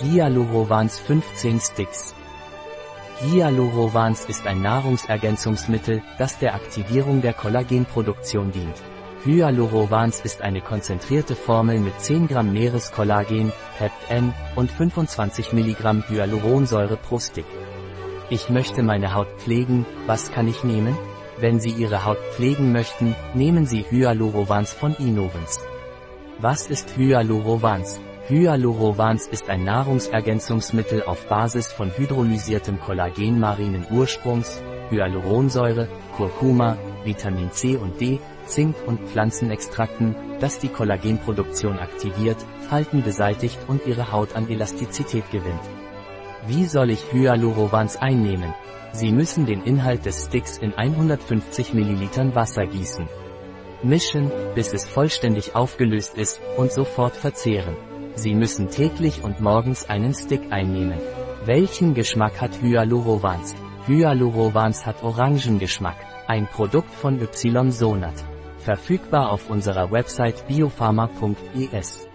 Hyalurovans 15 Sticks. Hyalurovans ist ein Nahrungsergänzungsmittel, das der Aktivierung der Kollagenproduktion dient. Hyalurovans ist eine konzentrierte Formel mit 10 Gramm Meereskollagen, Pept-N, und 25 Milligramm Hyaluronsäure pro Stick. Ich möchte meine Haut pflegen, was kann ich nehmen? Wenn Sie Ihre Haut pflegen möchten, nehmen Sie Hyalurovans von Innovens. Was ist Hyalurovans? Hyalurovans ist ein Nahrungsergänzungsmittel auf Basis von hydrolysiertem Kollagen marinen Ursprungs, Hyaluronsäure, Kurkuma, Vitamin C und D, Zink und Pflanzenextrakten, das die Kollagenproduktion aktiviert, Falten beseitigt und ihre Haut an Elastizität gewinnt. Wie soll ich Hyalurovans einnehmen? Sie müssen den Inhalt des Sticks in 150 ml Wasser gießen. Mischen, bis es vollständig aufgelöst ist, und sofort verzehren. Sie müssen täglich und morgens einen Stick einnehmen. Welchen Geschmack hat Hyalurovans? Hyalurovans hat Orangengeschmack. Ein Produkt von Ysonat. Verfügbar auf unserer Website biopharma.es.